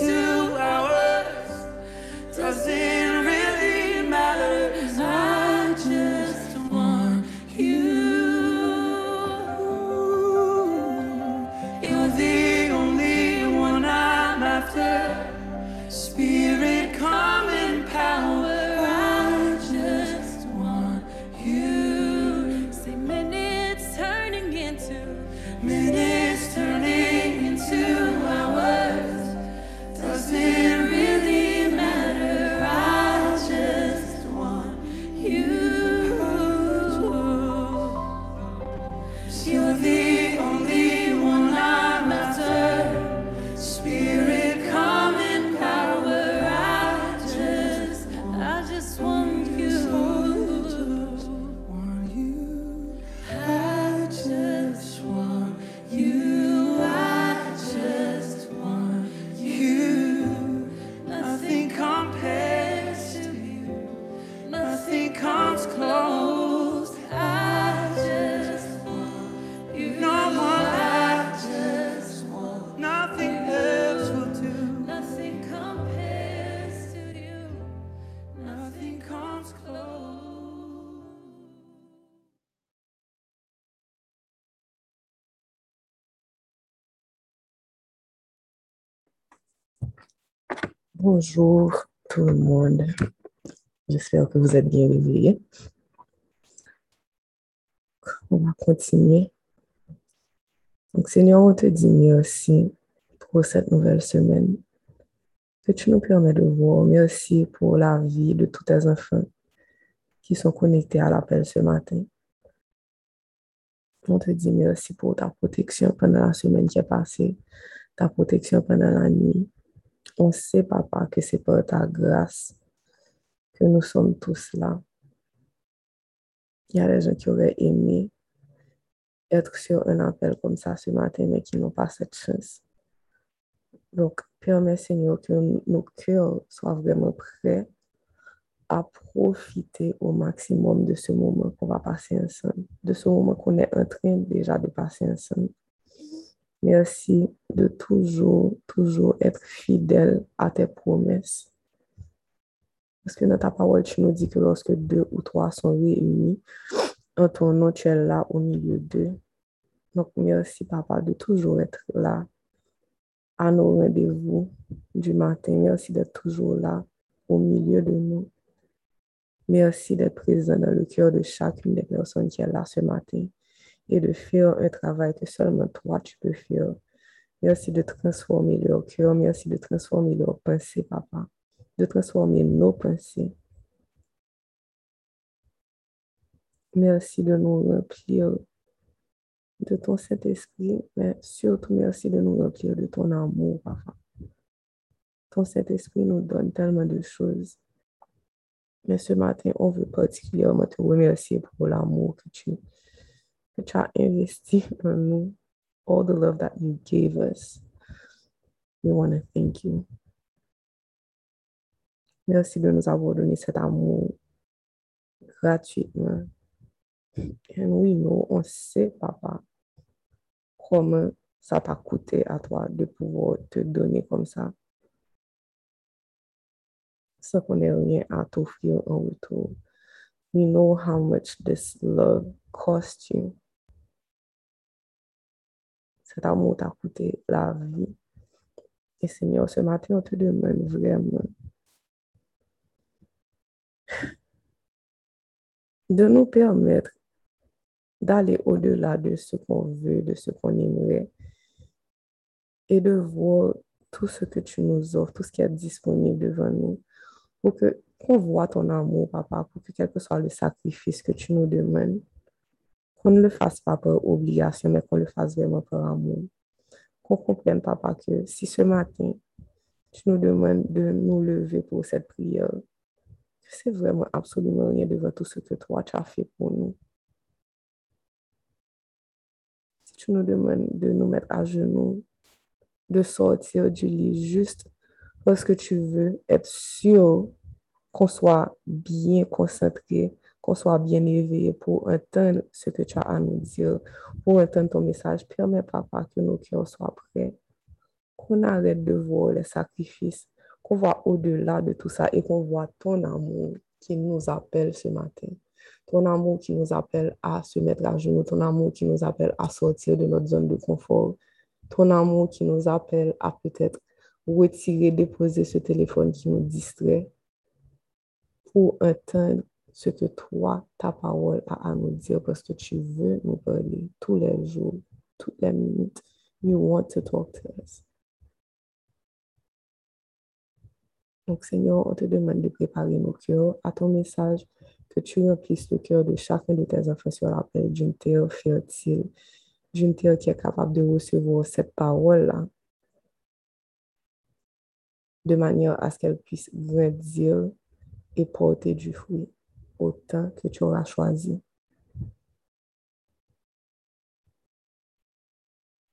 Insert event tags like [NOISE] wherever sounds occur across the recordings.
into Bonjour tout le monde. J'espère que vous êtes bien réveillés. On va continuer? Donc, Seigneur, on te dit merci pour cette nouvelle semaine que tu nous permets de voir. Merci pour la vie de tous tes enfants qui sont connectés à l'appel ce matin. On te dit merci pour ta protection pendant la semaine qui est passée, ta protection pendant la nuit. On sait, papa, que c'est par ta grâce que nous sommes tous là. Il y a des gens qui auraient aimé être sur un appel comme ça ce matin, mais qui n'ont pas cette chance. Donc, permets, Seigneur, que nos cœurs soient vraiment prêts à profiter au maximum de ce moment qu'on va passer ensemble, de ce moment qu'on est en train déjà de passer ensemble. Merci de toujours, toujours être fidèle à tes promesses. Parce que dans ta parole, tu nous dis que lorsque deux ou trois sont réunis, en ton nom, tu es là au milieu d'eux. Donc, merci, papa, de toujours être là à nos rendez-vous du matin. Merci d'être toujours là au milieu de nous. Merci d'être présent dans le cœur de chacune des personnes qui est là ce matin et de faire un travail que seulement toi tu peux faire. Merci de transformer leur cœur. Merci de transformer leurs pensées, papa. De transformer nos pensées. Merci de nous remplir de ton Saint-Esprit, mais surtout merci de nous remplir de ton amour, papa. Ton Saint-Esprit nous donne tellement de choses. Mais ce matin, on veut particulièrement te remercier pour l'amour que tu, que tu as investi [LAUGHS] en nous. All the love that you gave us. We want to thank you. Merci de nous avoir donné cet amour gratuitement. And we know, on sait, papa, comment ça t'a coûté à toi de pouvoir te donner comme ça. Sans qu'on ait rien à t'offrir en retour. We know how much this love cost you. Cet amour t'a coûté la vie. Et Seigneur, ce matin, on te demande vraiment. De nous permettre d'aller au-delà de ce qu'on veut, de ce qu'on aimerait, et de voir tout ce que tu nous offres, tout ce qui est disponible devant nous, pour qu'on voit ton amour, papa, pour que quel que soit le sacrifice que tu nous demandes, qu'on ne le fasse pas par obligation, mais qu'on le fasse vraiment par amour. Qu'on comprenne, papa, que si ce matin, tu nous demandes de nous lever pour cette prière, c'est vraiment absolument rien devant tout ce que toi, tu as fait pour nous. Si tu nous demandes de nous mettre à genoux, de sortir du lit juste parce que tu veux être sûr qu'on soit bien concentré, qu'on soit bien éveillé pour entendre ce que tu as à nous dire, pour entendre ton message. Permets, papa, que nos cœurs soient prêts, qu'on arrête de voir les sacrifices, qu'on voit au-delà de tout ça et qu'on voit ton amour qui nous appelle ce matin. Ton amour qui nous appelle à se mettre à genoux, ton amour qui nous appelle à sortir de notre zone de confort, ton amour qui nous appelle à peut-être retirer, déposer ce téléphone qui nous distrait pour atteindre ce que toi, ta parole a à nous dire parce que tu veux nous parler tous les jours, toutes les minutes. You want to talk to us. Donc, Seigneur, on te demande de préparer nos cœurs à ton message, que tu remplisses le cœur de chacun de tes enfants sur l'appel d'une terre fertile, d'une terre qui est capable de recevoir cette parole-là, de manière à ce qu'elle puisse grandir et porter du fruit autant que tu auras choisi.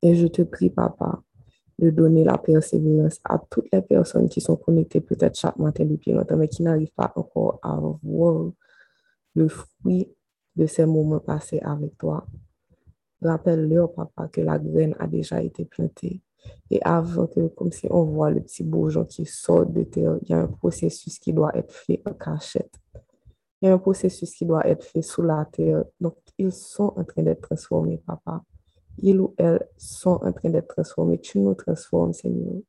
Et je te prie, Papa, de donner la persévérance à toutes les personnes qui sont connectées peut-être chaque matin depuis longtemps, mais qui n'arrivent pas encore à voir le fruit de ces moments passés avec toi. Rappelle-leur, Papa, que la graine a déjà été plantée. Et avant que, comme si on voit le petit bourgeon qui sort de terre, il y a un processus qui doit être fait en cachette. Il y a un processus qui doit être fait sous la terre. Donc, ils sont en train d'être transformés, papa. Ils ou elles sont en train d'être transformés. Tu nous transformes, Seigneur.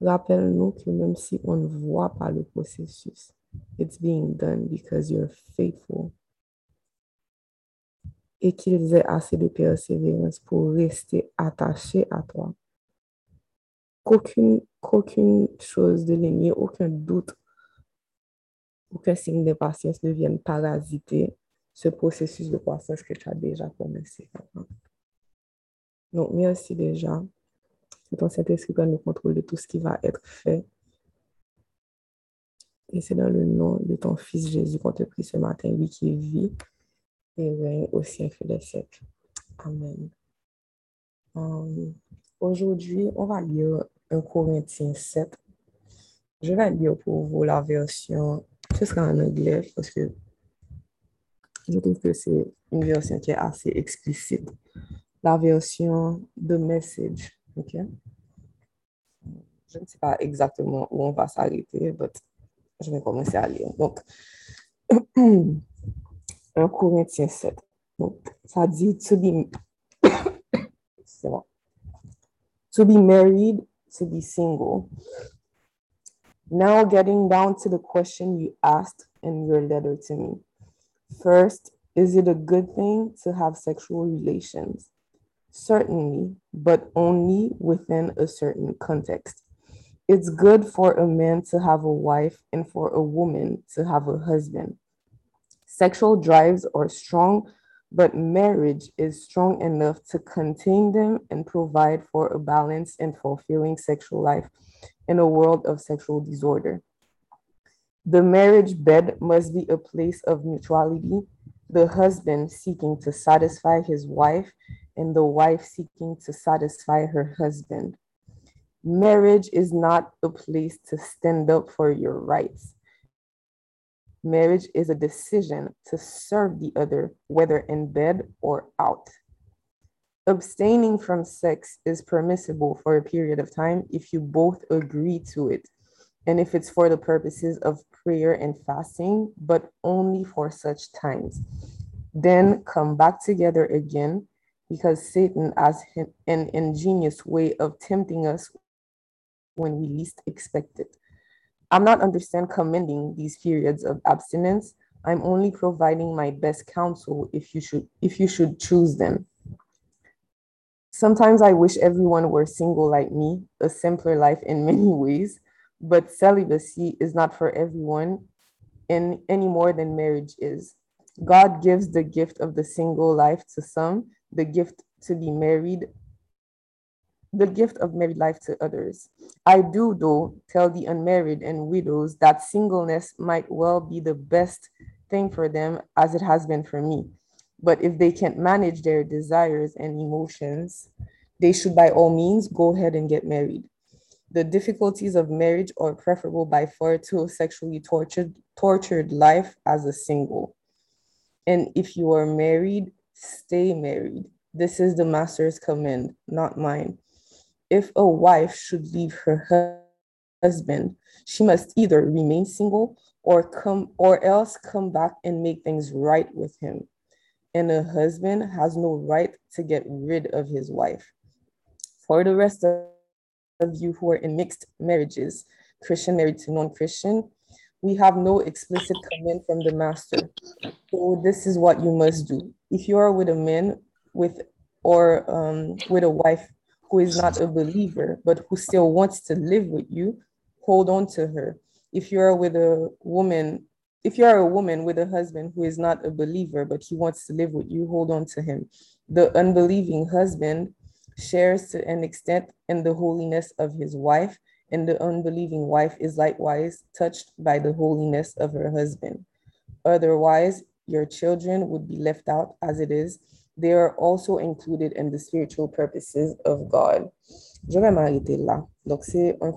Rappelle-nous que même si on ne voit pas le processus, it's being done because you're faithful. Et qu'ils aient assez de persévérance pour rester attachés à toi. Qu'aucune, chose de l'ennemi, aucun doute aucun signe d'impatience ne vienne parasiter ce processus de croissance que tu as déjà commencé. Donc, merci déjà. Que ton Saint-Esprit prenne le contrôle de tout ce qui va être fait. Et c'est dans le nom de ton Fils Jésus qu'on te prie ce matin, lui qui vit et règne au siècle des siècles. Amen. Um, aujourd'hui, on va lire 1 Corinthiens 7. Je vais lire pour vous la version ce sera en anglais parce que je trouve que c'est une version qui est assez explicite. La version de message, ok? Je ne sais pas exactement où on va s'arrêter, mais je vais commencer à lire. Donc, [CLEARS THROAT] 1 Corinthiens 7. Donc, ça dit to be, [COUGHS] to be married, to be single. Now, getting down to the question you asked in your letter to me. First, is it a good thing to have sexual relations? Certainly, but only within a certain context. It's good for a man to have a wife and for a woman to have a husband. Sexual drives are strong, but marriage is strong enough to contain them and provide for a balanced and fulfilling sexual life in a world of sexual disorder. The marriage bed must be a place of mutuality, the husband seeking to satisfy his wife, and the wife seeking to satisfy her husband. Marriage is not a place to stand up for your rights. Marriage is a decision to serve the other, whether in bed or out. Abstaining from sex is permissible for a period of time if you both agree to it, and if it's for the purposes of prayer and fasting, but only for such times. Then come back together again because Satan has an ingenious way of tempting us when we least expect it. I'm not understand commending these periods of abstinence. I'm only providing my best counsel if you should if you should choose them. Sometimes I wish everyone were single like me, a simpler life in [LAUGHS] many ways, but celibacy is not for everyone in any more than marriage is. God gives the gift of the single life to some, the gift to be married, the gift of married life to others. I do, though, tell the unmarried and widows that singleness might well be the best thing for them as it has been for me. But if they can't manage their desires and emotions, they should by all means go ahead and get married. The difficulties of marriage are preferable by far to a sexually tortured, tortured life as a single. And if you are married, stay married. This is the master's command, not mine. If a wife should leave her husband, she must either remain single or come or else come back and make things right with him. And a husband has no right to get rid of his wife. For the rest of you who are in mixed marriages, Christian married to non-Christian, we have no explicit command from the master. So this is what you must do. If you are with a man with or um, with a wife who is not a believer but who still wants to live with you, hold on to her. If you are with a woman, if you are a woman with a husband who is not a believer but he wants to live with you, hold on to him. The unbelieving husband shares to an extent in the holiness of his wife, and the unbelieving wife is likewise touched by the holiness of her husband. Otherwise, your children would be left out as it is. They are also included in the spiritual purposes of God. Je vais m'arrêter là. Donc, c'est 1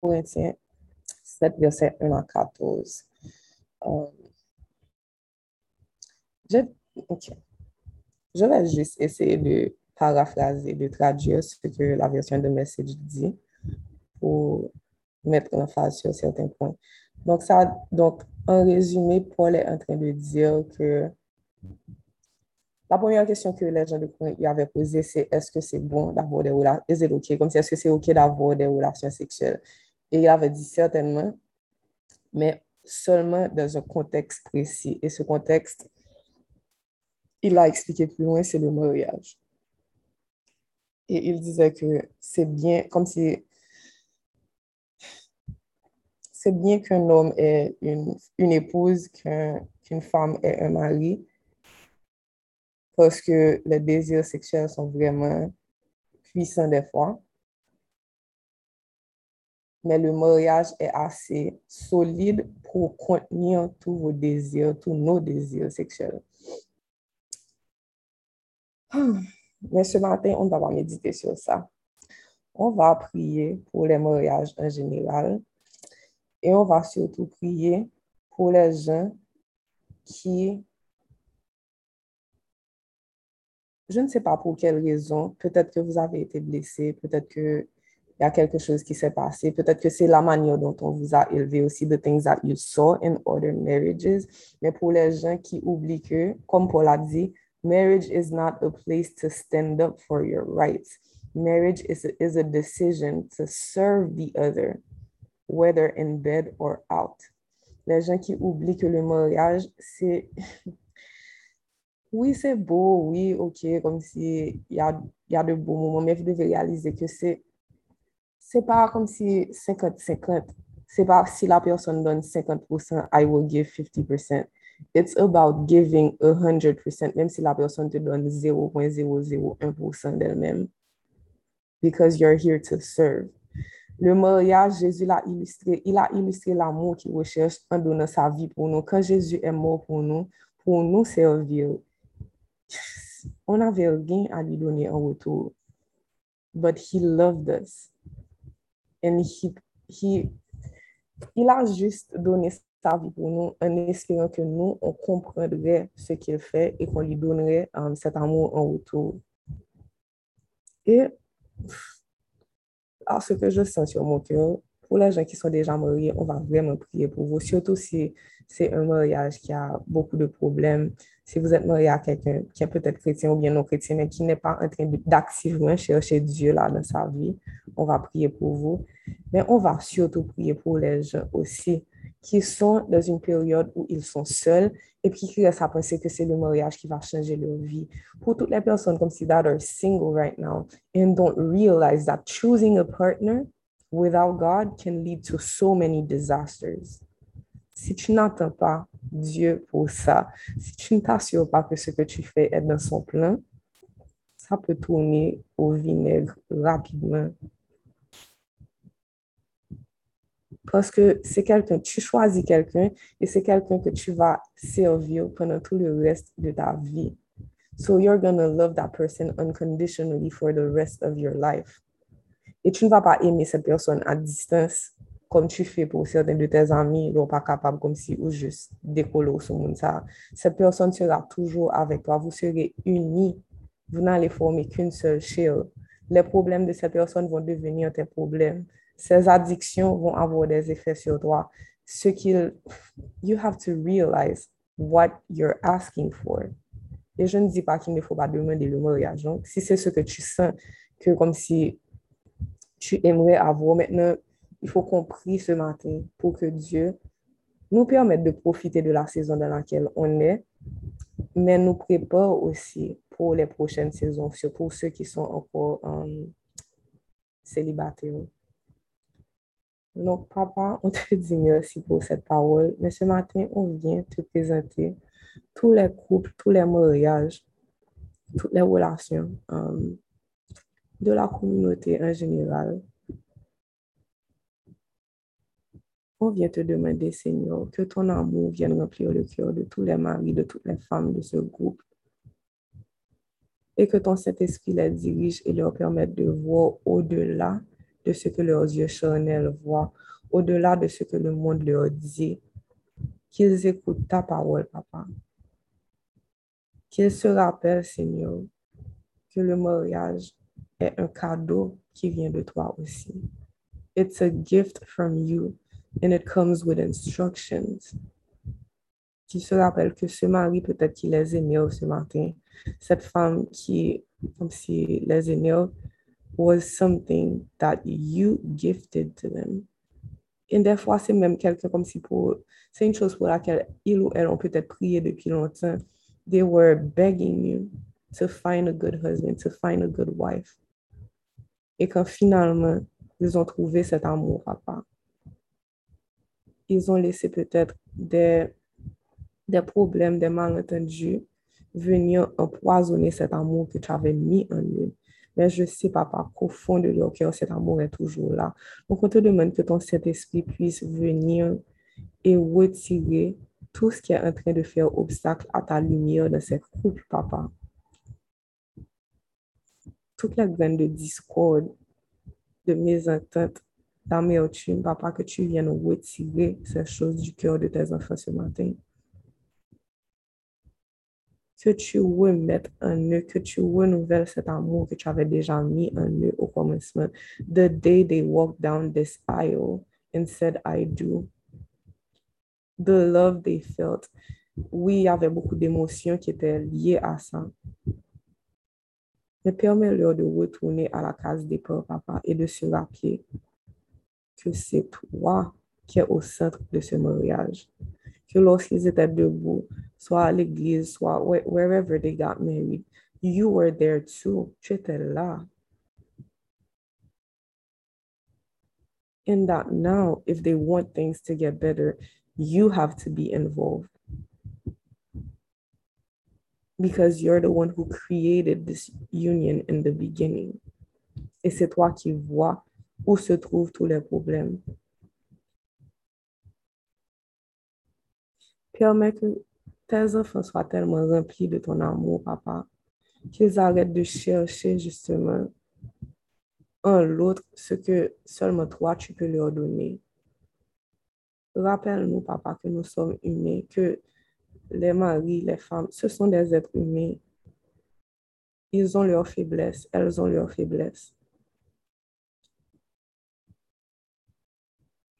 Corinthiens 7, verset 1 à 14. Euh, je, ok. Je vais juste essayer de paraphraser, de traduire ce que la version de message dit pour mettre l'emphase sur certains points. Donc, ça, donc, en résumé, Paul est en train de dire que la première question que les gens de Corinthe lui avaient posée, c'est est-ce que c'est bon d'avoir des relations, sexuelles? Et il avait dit certainement, mais seulement dans un contexte précis. Et ce contexte, il a expliqué plus loin, c'est le mariage. Et il disait que c'est bien, comme si c'est bien qu'un homme ait une, une épouse, qu'un- qu'une femme ait un mari, parce que les désirs sexuels sont vraiment puissants des fois. Mais le mariage est assez solide pour contenir tous vos désirs, tous nos désirs sexuels. [SIGHS] Mais ce matin, on va méditer sur ça. On va prier pour les mariages en général et on va surtout prier pour les gens qui, je ne sais pas pour quelle raison, peut-être que vous avez été blessé, peut-être qu'il y a quelque chose qui s'est passé, peut-être que c'est la manière dont on vous a élevé aussi, the things that you saw in other marriages, mais pour les gens qui oublient que, comme Paul a dit, marriage is not a place to stand up for your rights. Marriage is a, is a decision to serve the other, whether in bed or out. Les gens qui oublient que le mariage, c'est... Oui, c'est beau, oui, ok, comme si il y a, y a de beaux moments, mais vous devez réaliser que c'est c'est pas comme si 50-50. C'est pas si la personne donne 50%, I will give 50%. It's about giving 100%, même si la personne te donne 0.001% d'elle-même. Because you're here to serve. Le mariage, Jésus l'a illustré, il a illustré l'amour qu'il recherche en donnant sa vie pour nous. Quand Jésus est mort pour nous, pour nous servir, on n'avait rien à lui donner en retour. But he loved us. And he, he, il a juste donné sa vie pour nous en espérant que nous, on comprendrait ce qu'il fait et qu'on lui donnerait um, cet amour en retour. Et alors, ce que je sens sur mon cœur, pour les gens qui sont déjà mariés, on va vraiment prier pour vous, surtout si c'est un mariage qui a beaucoup de problèmes. Si vous êtes marié à quelqu'un qui est peut-être chrétien ou bien non chrétien, mais qui n'est pas en train d'activement chercher Dieu là dans sa vie, on va prier pour vous. Mais on va surtout prier pour les gens aussi qui sont dans une période où ils sont seuls et puis qui restent à penser que c'est le mariage qui va changer leur vie. Pour toutes les personnes comme si that are single right now and don't realize that choosing a partner without God can lead to so many disasters. Si tu n'attends pas Dieu pour ça, si tu ne t'assures pas que ce que tu fais est dans son plan, ça peut tourner au vinaigre rapidement. Parce que c'est quelqu'un, tu choisis quelqu'un et c'est quelqu'un que tu vas servir pendant tout le reste de ta vie. So you're gonna love that person unconditionally for the rest of your life. Et tu ne vas pas aimer cette personne à distance comme tu fais pour certains de tes amis, ils sont pas capables comme si ou juste décoller sur monde ça. Cette personne sera toujours avec toi, vous serez unis. Vous n'allez former qu'une seule chair. les problèmes de cette personne vont devenir tes problèmes. Ces addictions vont avoir des effets sur toi. Ce qu'il, you have to realize what you're asking for. Et je ne dis pas qu'il ne faut pas demander le mariage. Donc, si c'est ce que tu sens, que comme si tu aimerais avoir maintenant, il faut qu'on prie ce matin pour que Dieu nous permette de profiter de la saison dans laquelle on est, mais nous prépare aussi pour les prochaines saisons, pour ceux qui sont encore euh, célibataires. Donc, papa, on te [LAUGHS] dit merci pour cette parole, mais ce matin, on vient te présenter tous les couples, tous les mariages, toutes les relations euh, de la communauté en général. On vient te demander, Seigneur, que ton amour vienne remplir le cœur de tous les maris, de toutes les femmes de ce groupe. Et que ton Saint-Esprit les dirige et leur permette de voir au-delà de ce que leurs yeux charnels voient, au-delà de ce que le monde leur dit. Qu'ils écoutent ta parole, papa. Qu'ils se rappellent, Seigneur, que le mariage est un cadeau qui vient de toi aussi. It's a gift from you and it comes with instructions. Qu'ils se rappellent que ce mari, peut-être qu'il les énerve ce matin, cette femme qui, comme si les énerve, was something that you gifted to them. Et des fois, c'est même quelqu'un comme si pour, c'est une chose pour laquelle ils ou elles ont peut-être prié depuis longtemps. They were begging you to find a good husband, to find a good wife. Et quand finalement, ils ont trouvé cet amour, papa, ils ont laissé peut-être des, des problèmes, des malentendus venir empoisonner cet amour que tu avais mis en eux. Mais je sais, papa, qu'au fond de leur cœur, cet amour est toujours là. Donc, on te demande que ton Saint-Esprit puisse venir et retirer tout ce qui est en train de faire obstacle à ta lumière dans cette couple, papa. Toutes les graines de discorde, de mésentente, d'amertume, papa, que tu viennes retirer ces choses du cœur de tes enfants ce matin que tu remettes en eux, que tu renouvelles cet amour que tu avais déjà mis en eux au commencement. The day they walked down this aisle and said, I do. The love they felt. Oui, il y avait beaucoup d'émotions qui étaient liées à ça. Mais permets-leur de retourner à la case peurs, papa, et de se rappeler que c'est toi qui es au centre de ce mariage. Que lorsqu'ils étaient debout, soit à l'église, soit wherever they got married, you were there too. Tu étais là. And that now, if they want things to get better, you have to be involved. Because you're the one who created this union in the beginning. Et c'est toi qui vois où se trouvent tous les problèmes. Permets que tes enfants soient tellement remplis de ton amour, papa, qu'ils arrêtent de chercher justement en l'autre ce que seulement toi tu peux leur donner. Rappelle-nous, papa, que nous sommes humains, que les maris, les femmes, ce sont des êtres humains. Ils ont leurs faiblesses, elles ont leurs faiblesses.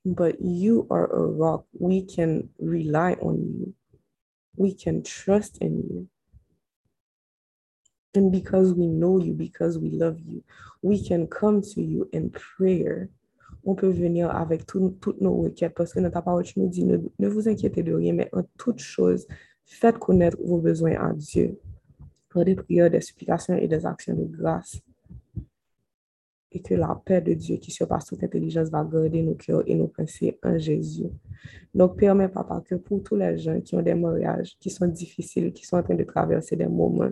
But you are a rock. We can rely on you. We can trust in you. And because we know you, because we love you, we can come to you in prayer. On peut venir avec tout, toutes nos requêtes parce que notre parole nous dit ne, ne vous inquiétez de rien, mais en toute chose, faites connaître vos besoins à Dieu par des prières, des supplications et des actions de grâce et que la paix de Dieu qui surpasse toute intelligence va garder nos cœurs et nos pensées en Jésus. Donc, permets, papa, que pour tous les gens qui ont des mariages qui sont difficiles, qui sont en train de traverser des moments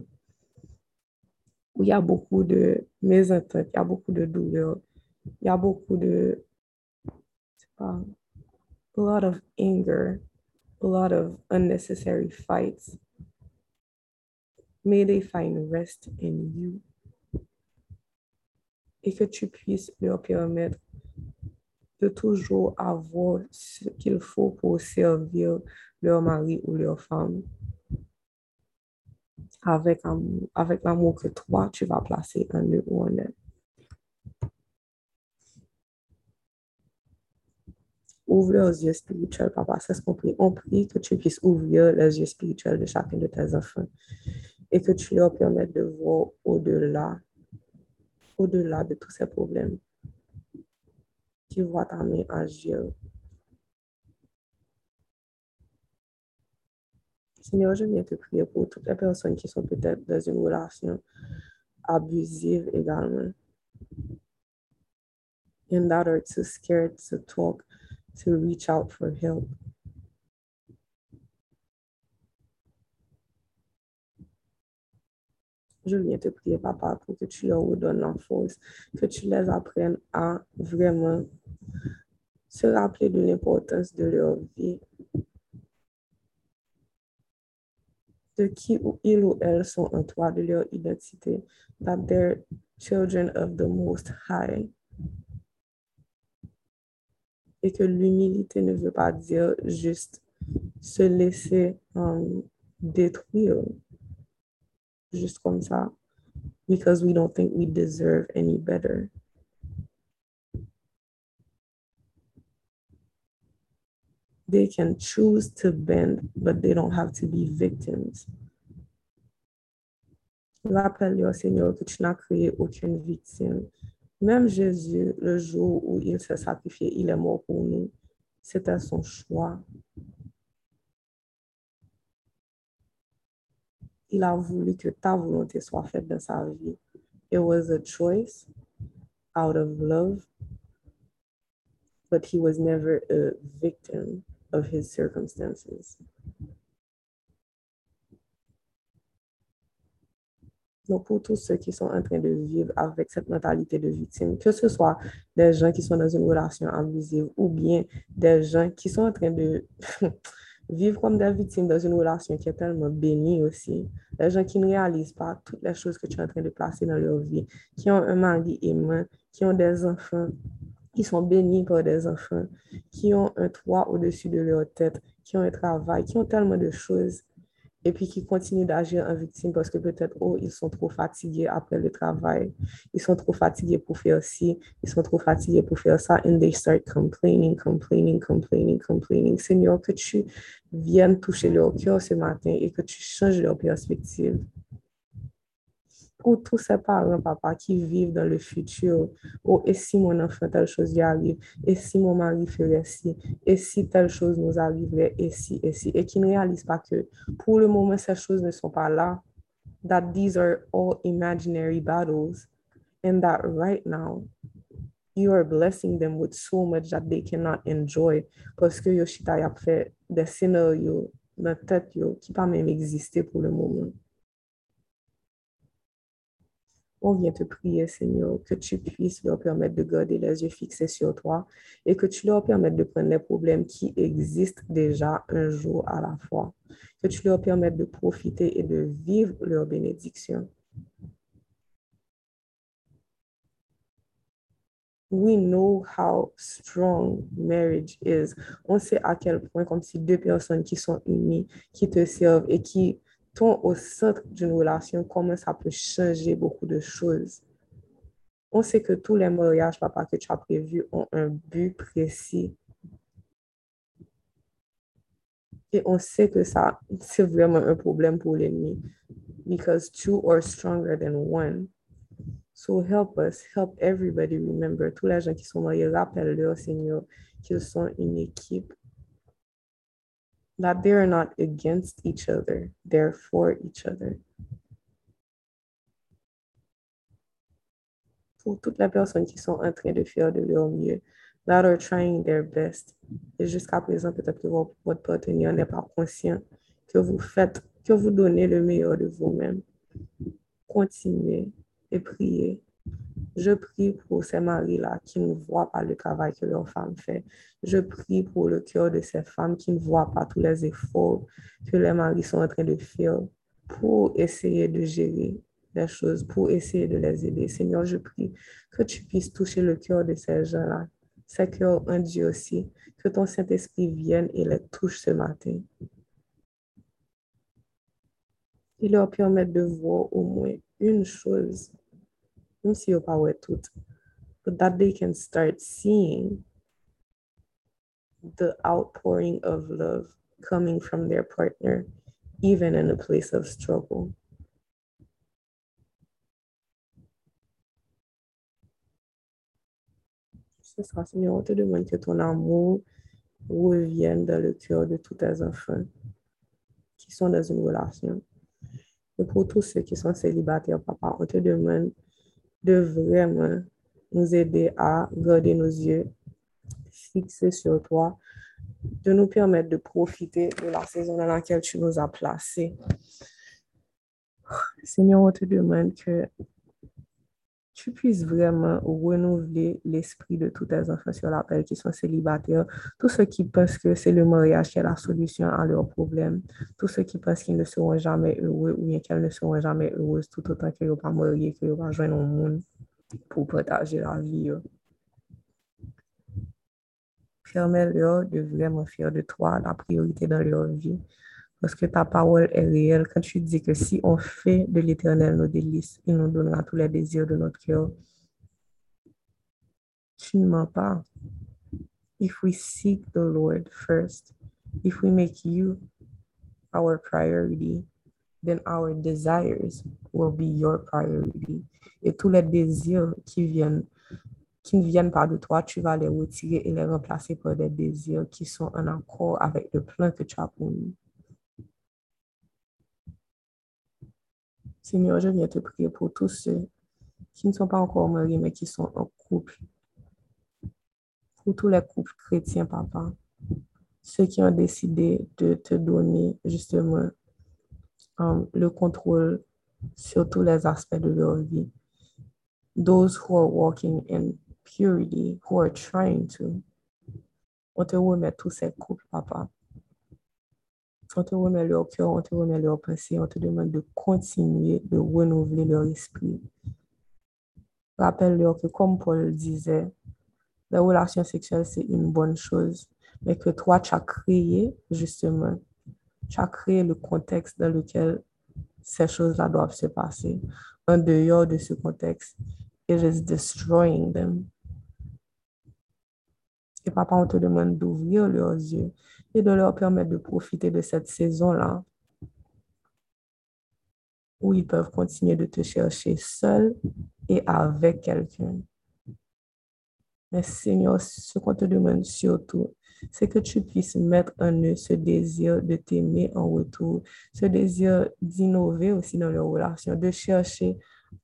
où il y a beaucoup de mésententes, il y a beaucoup de douleurs, il y a beaucoup de, pas, a lot of anger, a lot of unnecessary fights. May they find rest in you et que tu puisses leur permettre de toujours avoir ce qu'il faut pour servir leur mari ou leur femme avec, avec l'amour que toi, tu vas placer en eux ou en elles. Ouvre leurs yeux spirituels, papa. C'est ce qu'on prie. On prie que tu puisses ouvrir les yeux spirituels de chacun de tes enfants et que tu leur permettes de voir au-delà au-delà de tous ces problèmes. Tu vois ta main agir. Seigneur, je viens te prier pour toutes les personnes qui sont peut-être dans une relation abusive également. And that are too scared to talk, to reach out for help. Je viens te prier, papa, pour que tu leur redonnes la force, que tu les apprennes à vraiment se rappeler de l'importance de leur vie, de qui ils ou elles sont en toi, de leur identité, that they're children of the Most High. Et que l'humilité ne veut pas dire juste se laisser um, détruire, juste comme ça, because we don't think we deserve any better. They can choose to bend, but they don't have to be victims. Rappelle-le, Seigneur, que tu n'as créé aucune victime. Même Jésus, le jour où il s'est sacrifié, il est mort pour nous. C'était son choix. Il a voulu que ta volonté soit faite dans sa vie. It was a choice out of love, but he was never a victim of his circumstances. Donc, pour tous ceux qui sont en train de vivre avec cette mentalité de victime, que ce soit des gens qui sont dans une relation abusive ou bien des gens qui sont en train de [LAUGHS] vivre comme des victimes dans une relation qui est tellement bénie aussi, des gens qui ne réalisent pas toutes les choses que tu es en train de placer dans leur vie, qui ont un mari aimant, qui ont des enfants, qui sont bénis par des enfants, qui ont un toit au-dessus de leur tête, qui ont un travail, qui ont tellement de choses et puis qui continuent d'agir en victime parce que peut-être, oh, ils sont trop fatigués après le travail, ils sont trop fatigués pour faire ci, ils sont trop fatigués pour faire ça, and they start complaining, complaining, complaining, complaining. Seigneur, que tu viennes toucher leur cœur ce matin et que tu changes leur perspective pour tous ces parents, papa, qui vivent dans le futur. Oh, et si mon enfant, telle chose y arrive, et si mon mari ferait ci, et si telle chose nous arriverait, et si, et si, et qui ne réalisent pas que pour le moment, ces choses ne sont pas là, that these are all imaginary battles, and that right now, you are blessing them with so much that they cannot enjoy, parce que Yoshita a fait des scénarios dans la tête qui pas même exister pour le moment. On vient te prier, Seigneur, que tu puisses leur permettre de garder les yeux fixés sur toi et que tu leur permettes de prendre les problèmes qui existent déjà un jour à la fois. Que tu leur permettes de profiter et de vivre leur bénédiction. We know how strong marriage is. On sait à quel point, comme si deux personnes qui sont unies, qui te servent et qui au centre d'une relation, comment ça peut changer beaucoup de choses. On sait que tous les mariages, papa, que tu as prévus ont un but précis. Et on sait que ça, c'est vraiment un problème pour l'ennemi. Because two are stronger than one. So help us, help everybody remember. Tous les gens qui sont mariés, rappelle-leur, Seigneur, qu'ils sont une équipe that they are not against each other, they're for each other. Pour toutes les personnes qui sont en train de faire de leur mieux, that are trying their best, et jusqu'à présent, peut-être que votre partenaire n'est pas conscient que vous faites, que vous donnez le meilleur de vous-même. Continuez et priez je prie pour ces maris-là qui ne voient pas le travail que leur femme fait. Je prie pour le cœur de ces femmes qui ne voient pas tous les efforts que les maris sont en train de faire pour essayer de gérer les choses, pour essayer de les aider. Seigneur, je prie que tu puisses toucher le cœur de ces gens-là, ces cœurs en Dieu aussi, que ton Saint-Esprit vienne et les touche ce matin. Et leur permette de voir au moins une chose si pas ouais tout, but that they can start seeing the outpouring of love coming from their partner, even in a place of struggle. C'est ça, Seigneur, on te demande que ton amour revienne dans le cœur de tous tes enfants qui sont dans une relation. Et pour tous ceux qui sont célibataires, papa, on te demande de vraiment nous aider à garder nos yeux fixés sur toi, de nous permettre de profiter de la saison dans laquelle tu nous as placés. Seigneur, on te demande que tu puisses vraiment renouveler l'esprit de tous tes enfants sur l'appel qui sont célibataires, tous ceux qui pensent que c'est le mariage qui est la solution à leurs problèmes, tous ceux qui pensent qu'ils ne seront jamais heureux ou bien qu'elles ne seront jamais heureuses tout autant qu'ils ne pas mariés, qu'ils ne pas joindre au monde pour partager la vie. Permets-leur de vraiment faire de toi la priorité dans leur vie. Parce que ta parole est réelle quand tu dis que si on fait de l'éternel nos délices, il nous donnera tous les désirs de notre cœur. Tu ne mens pas. If we seek the Lord first, if we make you our priority, then our desires will be your priority. Et tous les désirs qui viennent, qui ne viennent pas de toi, tu vas les retirer et les remplacer par des désirs qui sont en accord avec le plan que tu as pour nous. Seigneur, je viens te prier pour tous ceux qui ne sont pas encore mariés, mais qui sont en couple. Pour tous les couples chrétiens, papa. Ceux qui ont décidé de te donner justement um, le contrôle sur tous les aspects de leur vie. Those who are walking in purity, who are trying to. On te remet tous ces couples, papa. On te remet leur cœur, on te remet leur pensée, on te demande de continuer de renouveler leur esprit. Rappelle-leur que, comme Paul disait, la relation sexuelle, c'est une bonne chose, mais que toi, tu as créé, justement, tu as créé le contexte dans lequel ces choses-là doivent se passer. En dehors de ce contexte, it is destroying them. Et papa, on te demande d'ouvrir leurs yeux et de leur permettre de profiter de cette saison-là où ils peuvent continuer de te chercher seuls et avec quelqu'un. Mais Seigneur, ce qu'on te demande surtout, c'est que tu puisses mettre en eux ce désir de t'aimer en retour, ce désir d'innover aussi dans leurs relations, de chercher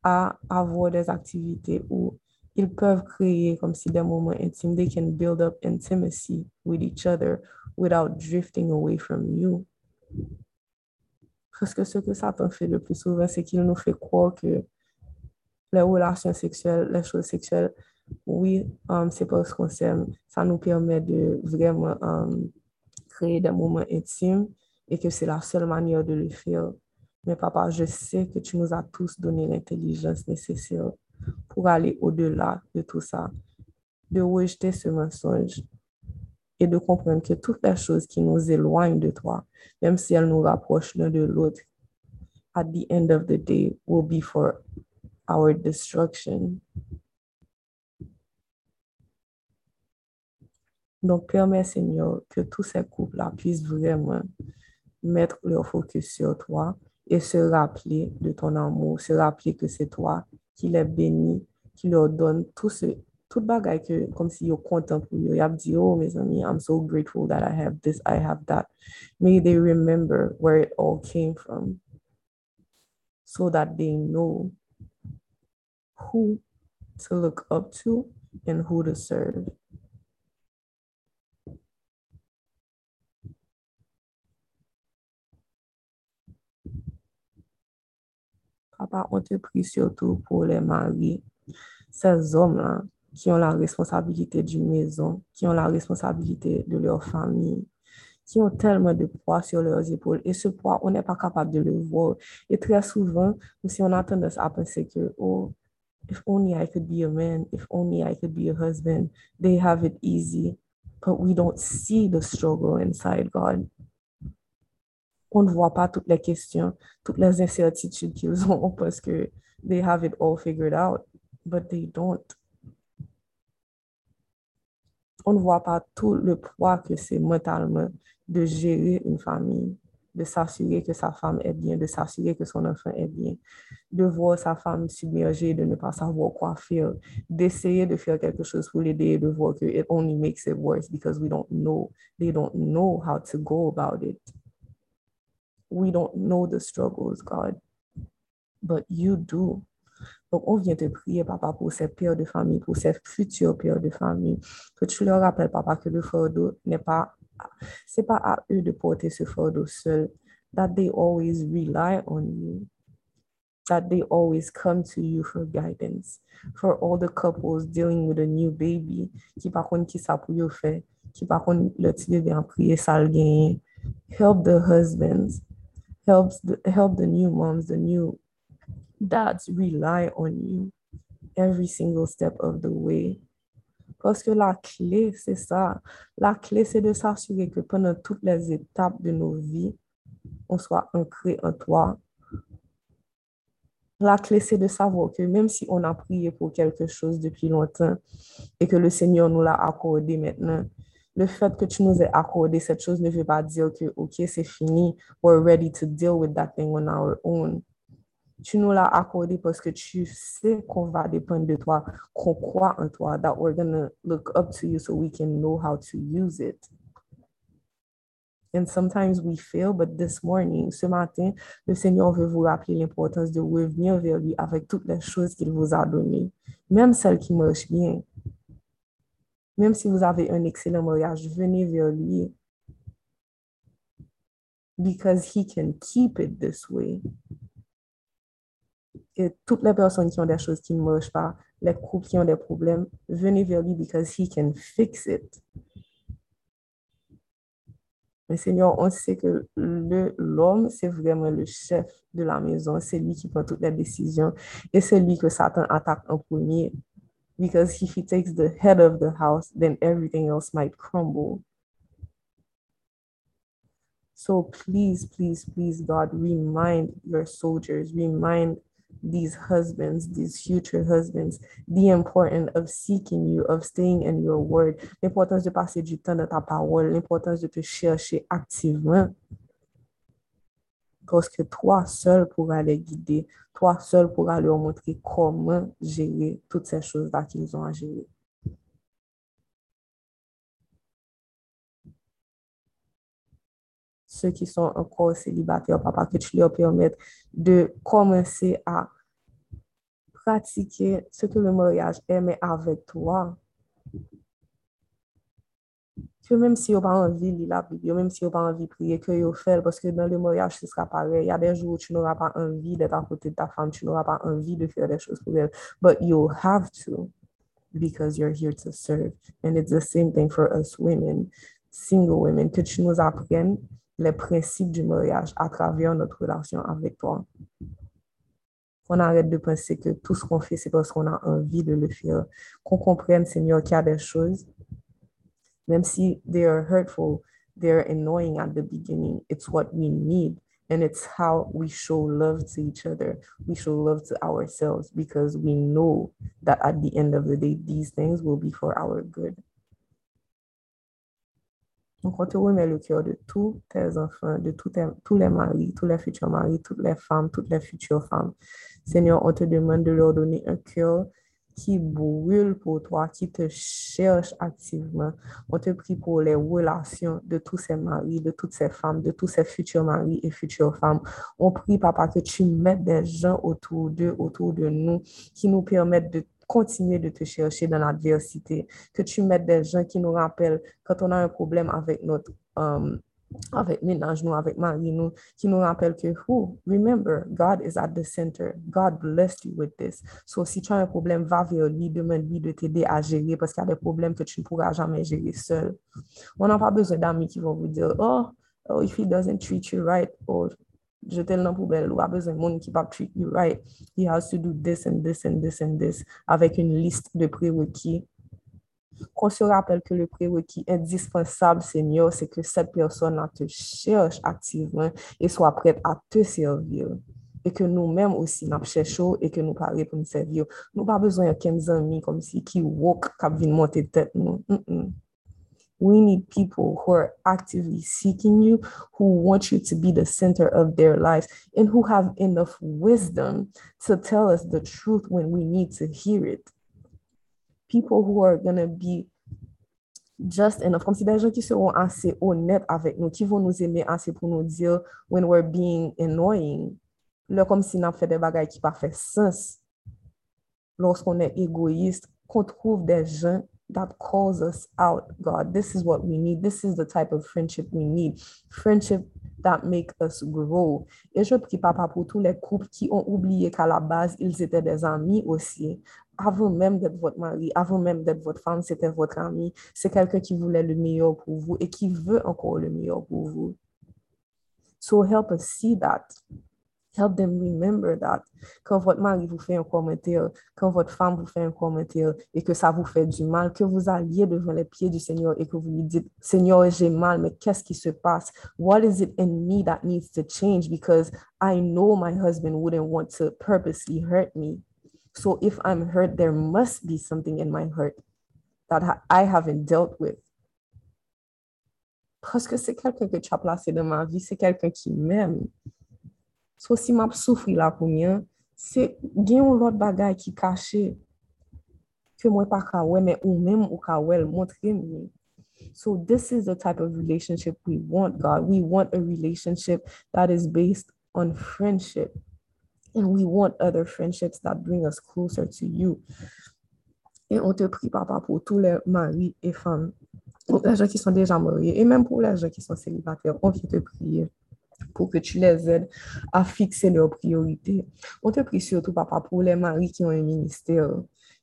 à avoir des activités où ils peuvent créer comme si des moments intimes. They can build up intimacy with each other without drifting away from you. Parce que ce que Satan fait le plus souvent, c'est qu'il nous fait croire que les relations sexuelles, les choses sexuelles, oui, um, c'est parce qu'on s'aime. Ça nous permet de vraiment um, créer des moments intimes et que c'est la seule manière de le faire. Mais papa, je sais que tu nous as tous donné l'intelligence nécessaire pour aller au-delà de tout ça, de rejeter ce mensonge et de comprendre que toutes les choses qui nous éloignent de toi, même si elles nous rapprochent l'un de l'autre, at the end of the day will be for our destruction. Donc, permets, Seigneur, que tous ces couples-là puissent vraiment mettre leur focus sur toi et se rappeler de ton amour, se rappeler que c'est toi qui les bénis, qui leur donne tout ce, tout bagaille que, comme si content pour eux. Ils ont dit, oh, mes amis, I'm so grateful that I have this, I have that. May they remember where it all came from so that they know who to look up to and who to serve. Papa, on te prie surtout pour les maris, ces hommes-là qui ont la responsabilité d'une maison, qui ont la responsabilité de leur famille, qui ont tellement de poids sur leurs épaules. Et ce poids, on n'est pas capable de le voir. Et très souvent, si on a tendance à penser que, oh, if only I could be a man, if only I could be a husband, they have it easy. But we don't see the struggle inside God on ne voit pas toutes les questions, toutes les incertitudes qu'ils ont parce que they have it all figured out, but they don't. On ne voit pas tout le poids que c'est mentalement de gérer une famille, de s'assurer que sa femme est bien, de s'assurer que son enfant est bien, de voir sa femme submergée, de ne pas savoir quoi faire, d'essayer de faire quelque chose pour l'aider de voir que it only makes it worse because we don't know, they don't know how to go about it. We don't know the struggles, God, but you do. Donc, on vient te prier, papa, pour ces pères de famille, pour ces futurs pères de famille, que tu leur rappelles, papa, que le fardeau n'est pas, c'est pas à eux de porter ce fardeau seul, that they always rely on you, that they always come to you for guidance. For all the couples dealing with a new baby, qui par contre qui ça pour faire, qui par contre le petit vient prier ça le gagne. Help the husbands, help the, help the new moms, the new dads rely on you every single step of the way. Parce que la clé, c'est ça. La clé, c'est de s'assurer que pendant toutes les étapes de nos vies, on soit ancré en toi. La clé, c'est de savoir que même si on a prié pour quelque chose depuis longtemps et que le Seigneur nous l'a accordé maintenant, le fait que tu nous aies accordé cette chose ne veut pas dire que, OK, c'est fini, we're ready to deal with that thing on our own. Tu nous l'as accordé parce que tu sais qu'on va dépendre de toi, qu'on croit en toi, that we're going to look up to you so we can know how to use it. And sometimes we fail, but this morning, ce matin, le Seigneur veut vous rappeler l'importance de revenir vers lui avec toutes les choses qu'il vous a données, même celles qui marchent bien. Même si vous avez un excellent mariage, venez vers lui. Because he can keep it this way. Et toutes les personnes qui ont des choses qui ne marchent pas, les couples qui ont des problèmes, venez vers lui because he can fix it. Mais Seigneur, on sait que l'homme, c'est vraiment le chef de la maison. C'est lui qui prend toutes les décisions. Et c'est lui que Satan attaque en premier. Because if he takes the head of the house, then everything else might crumble. So please, please, please, God, remind your soldiers, remind these husbands, these future husbands, the importance of seeking you, of staying in your word, l'importance de passer du temps dans ta parole, l'importance de te chercher activement. Parce que toi seul pourras les guider, toi seul pourras leur montrer comment gérer toutes ces choses-là qu'ils ont à gérer. ceux qui sont encore célibataires, papa, que tu leur permettes de commencer à pratiquer ce que le mariage est, mais avec toi. Que même si on pas envie de la Bible, même si on pas envie de prier, que vous faites, parce que dans le mariage, ce sera pareil. Il y a des jours où tu n'auras pas envie d'être à côté de ta femme, tu n'auras pas envie de faire des choses pour elle. But you have to, because you're here to serve. And it's the same thing for us women, single women, que tu nous apprennes les principes du mariage à travers notre relation avec toi. Qu'on arrête de penser que tout ce qu'on fait, c'est parce qu'on a envie de le faire. Qu'on comprenne, Seigneur, qu'il y a des choses, même si they are hurtful, they are annoying at the beginning, it's what we need. And it's how we show love to each other. We show love to ourselves because we know that at the end of the day, these things will be for our good. Donc, on te remet le cœur de tous tes enfants, de tous, tous les maris, tous les futurs maris, toutes les femmes, toutes les futures femmes. Seigneur, on te demande de leur donner un cœur qui brûle pour toi, qui te cherche activement. On te prie pour les relations de tous ces maris, de toutes ces femmes, de tous ces futurs maris et futures femmes. On prie, Papa, que tu mettes des gens autour d'eux, autour de nous, qui nous permettent de continuer de te chercher dans l'adversité, que tu mettes des gens qui nous rappellent quand on a un problème avec notre um, avec ménage, nous, avec mari, nous, qui nous rappellent que, who, remember, God is at the center. God blessed you with this. So, si tu as un problème, va vers lui, demande-lui de t'aider à gérer parce qu'il y a des problèmes que tu ne pourras jamais gérer seul. On n'a pas besoin d'amis qui vont vous dire, oh, oh, if he doesn't treat you right, or jeter le poubelle ou a besoin monde qui va treat you right? He has to do this and this and this and this avec une liste de prérequis. Qu'on se rappelle que le prérequis indispensable, Seigneur, c'est que cette personne te cherche activement et soit prête à te servir. Et que nous-mêmes aussi, nous cherchons et que nous parlons pour nous servir. Nous pas besoin de 15 amis comme si qui walk, qui viennent monter tête nous. We need people who are actively seeking you, who want you to be the center of their lives, and who have enough wisdom to tell us the truth when we need to hear it. People who are going to be just enough, comme si des gens qui seront assez honnêtes avec nous, qui vont nous aimer assez pour nous dire when we're being annoying. Là, comme si n'a fait des bagages qui pas fait sens. Lorsqu'on est égoïste, qu'on trouve des gens that calls us out, God. This is what we need. This is the type of friendship we need. Friendship that make us grow. Et je prie, Papa, pour tous les couples qui ont oublié qu'à la base, ils étaient des amis aussi. Avant même d'être votre mari, avant même d'être votre femme, c'était votre ami. C'est quelqu'un qui voulait le meilleur pour vous et qui veut encore le meilleur pour vous. So help us see that. Help them remember that. Quand votre mari vous fait un commentaire, quand votre femme vous fait un commentaire et que ça vous fait du mal, que vous alliez devant les pieds du Seigneur et que vous lui dites, Seigneur, j'ai mal, mais qu'est-ce qui se passe? What is it in me that needs to change? Because I know my husband wouldn't want to purposely hurt me. So if I'm hurt, there must be something in my heart that I haven't dealt with. Parce que c'est quelqu'un que tu as placé dans ma vie, c'est quelqu'un qui m'aime. So si map soufri la pou mwen, se gen yon lot bagay ki kache ke mwen pa ka we, men ou men ou ka wel montre mwen. So this is the type of relationship we want, God. We want a relationship that is based on friendship. And we want other friendships that bring us closer to you. Et on te prie, papa, pour tous les maris et femmes, pour les gens qui sont déjà mariés, et même pour les gens qui sont célibataires, on vient te prier pour que tu les aides à fixer leurs priorités. On te prie surtout, papa, pour les maris qui ont un ministère,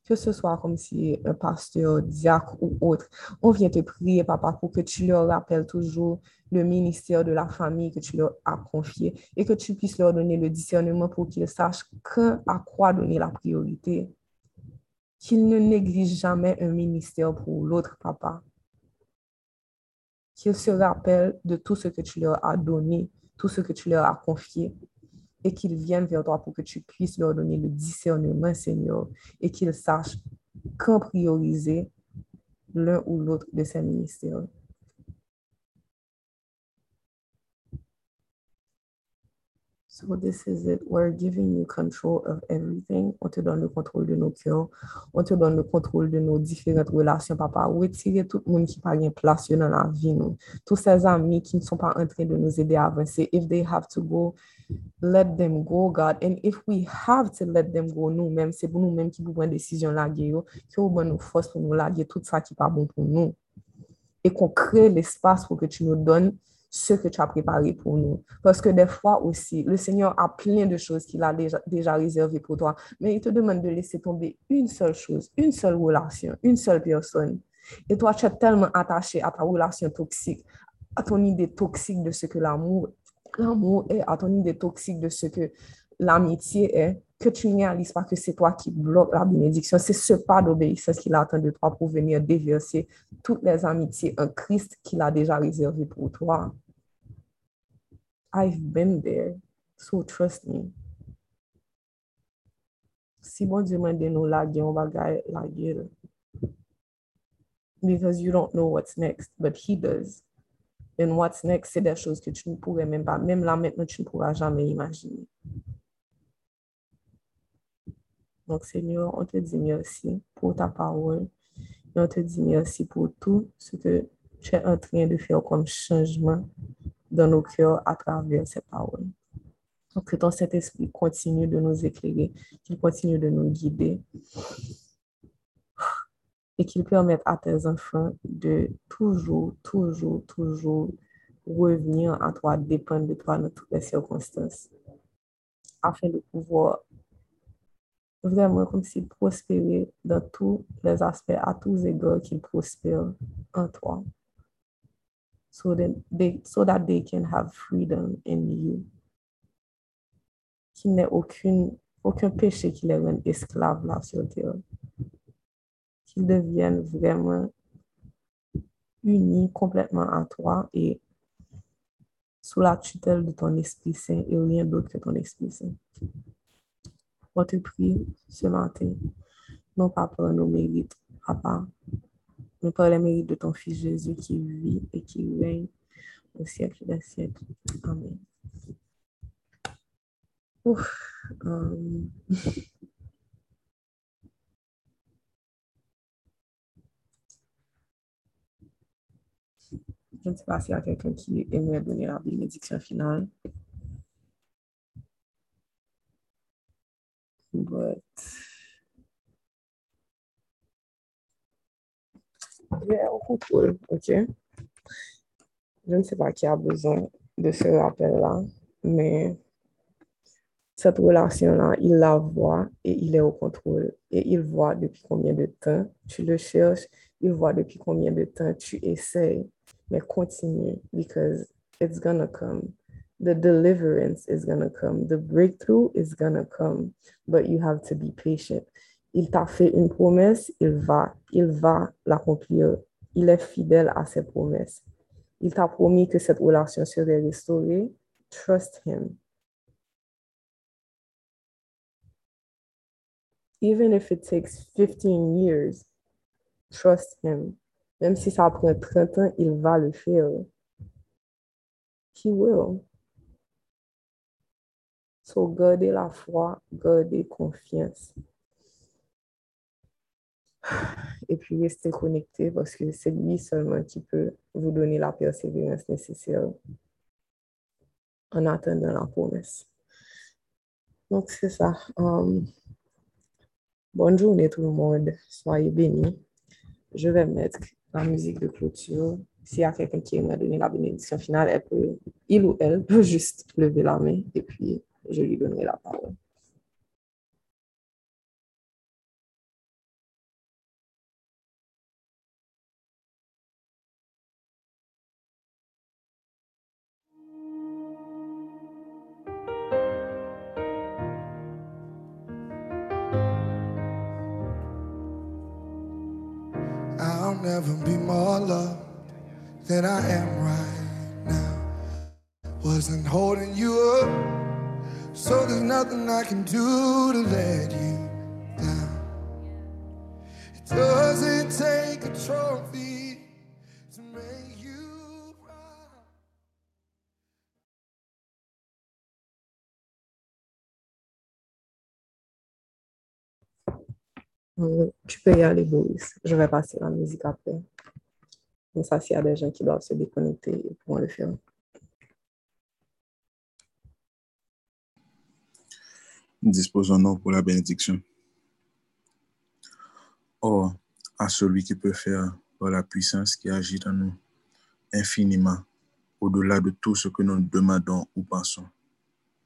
que ce soit comme si un pasteur, diacre ou autre. On vient te prier, papa, pour que tu leur rappelles toujours le ministère de la famille que tu leur as confié et que tu puisses leur donner le discernement pour qu'ils sachent à quoi donner la priorité. Qu'ils ne négligent jamais un ministère pour l'autre, papa. Qu'ils se rappellent de tout ce que tu leur as donné tout ce que tu leur as confié et qu'ils viennent vers toi pour que tu puisses leur donner le discernement, Seigneur, et qu'ils sachent quand prioriser l'un ou l'autre de ces ministères. So this is it. We're giving you control of everything. On te donne le kontrol de nou kyo. On te donne le kontrol de nou diferent relasyon papa. Ou etire tout moun ki pa gen plasyon nan la vi nou. Tous se zami ki n'son pa entren de nou zede avanse. If they have to go, let them go God. And if we have to let them go nou men, se pou nou men ki pou mwen desisyon lage yo, ki ou mwen nou fos pou nou lage tout sa ki pa bon pou nou. E kon kre l'espace pou ke tu nou donne ce que tu as préparé pour nous. Parce que des fois aussi, le Seigneur a plein de choses qu'il a déjà, réservées pour toi, mais il te demande de laisser tomber une seule chose, une seule relation, une seule personne. Et toi, tu es tellement attaché à ta relation toxique, à ton idée toxique de ce que l'amour l'amour est, à ton idée toxique de ce que l'amitié est, que tu ne réalises pas que c'est toi qui bloque la bénédiction. C'est ce pas d'obéissance qu'il attend de toi pour venir déverser toutes les amitiés en Christ qu'il a déjà réservé pour toi. I've been there, so trust me. Si bon Dieu m'a dit nous laguer, on va laguer. Because you don't know what's next, but he does. And what's next, c'est des choses que tu ne pourrais même pas, même là maintenant, tu ne pourras jamais imaginer. Donc, Seigneur, on te dit merci pour ta parole. Et on te dit merci pour tout ce que tu es en train de faire comme changement dans nos cœurs à travers ces paroles. Que ton Saint-Esprit continue de nous éclairer, qu'il continue de nous guider et qu'il permette à tes enfants de toujours, toujours, toujours revenir à toi, dépendre de toi dans toutes les circonstances, afin de pouvoir vraiment comme s'il prospérait dans tous les aspects, à tous égards, qu'il prospère en toi. So that, they, so that they can have freedom in you. Qu'il n'ait aucune, aucun péché qui les rende esclaves là sur terre. Qu'ils deviennent vraiment unis complètement à toi et sous la tutelle de ton Esprit Saint et rien d'autre que ton Esprit Saint. On te prie ce matin, non pas pour nos mérites, papa, mais par les mérites de ton Fils Jésus qui vit et qui règne au siècle des siècles. Amen. Euh, [LAUGHS] Je ne sais pas s'il y a quelqu'un qui aimerait donner la bénédiction finale. Au contrôle, OK? Je ne sais pas qui a besoin de ce rappel-là, mais cette relation-là, il la voit et il est au contrôle. Et il voit depuis combien de temps tu le cherches, il voit depuis combien de temps tu essaies, mais continue because it's gonna come. The deliverance is gonna come. The breakthrough is gonna come, but you have to be patient. Il t'a fait une promesse, il va, il va l'accomplir. Il est fidèle à ses promesses. Il t'a promis que cette relation serait restaurée. Trust him. Even if it takes 15 years, trust him. Même si ça prend 30 ans, il va le faire. He will. So, gardez la foi, gardez confiance. Et puis, restez connectés parce que c'est lui seulement qui peut vous donner la persévérance nécessaire en attendant la promesse. Donc, c'est ça. Um, bonne journée tout le monde. Soyez bénis. Je vais mettre la musique de clôture. S'il y a quelqu'un qui aimerait donner la bénédiction finale, il ou elle peut [LAUGHS] juste lever la main et puis je lui donnerai la parole. Than I am right now. Wasn't holding you up, so there's nothing I can do to let you down. It doesn't take a trophy to make you proud. Tu peux y aller. Je vais passer la musique après. Ça, s'il des gens qui doivent se déconnecter, ils le faire. Disposons-nous pour la bénédiction. Or, à celui qui peut faire par la puissance qui agit en nous infiniment, au-delà de tout ce que nous demandons ou pensons,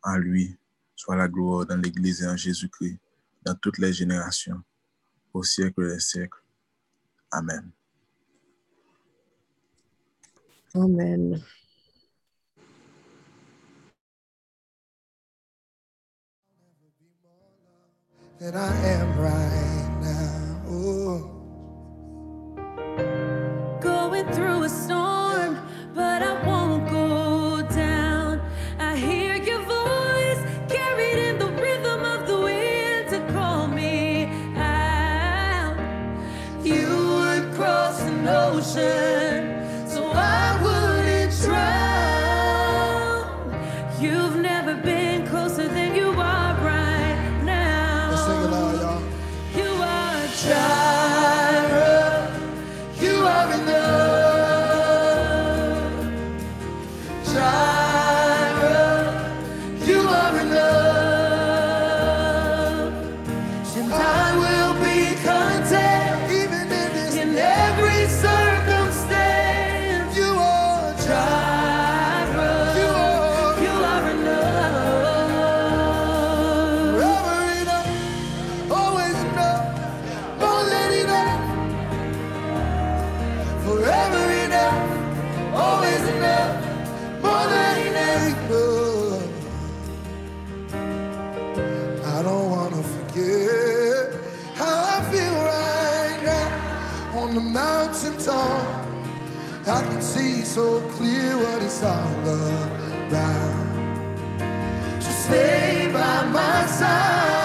à lui soit la gloire dans l'Église et en Jésus-Christ, dans toutes les générations, au siècle des siècles. Amen. Amen. Than I am right now. Ooh. Going through a storm, I can see so clear what it's all about. So stay by my side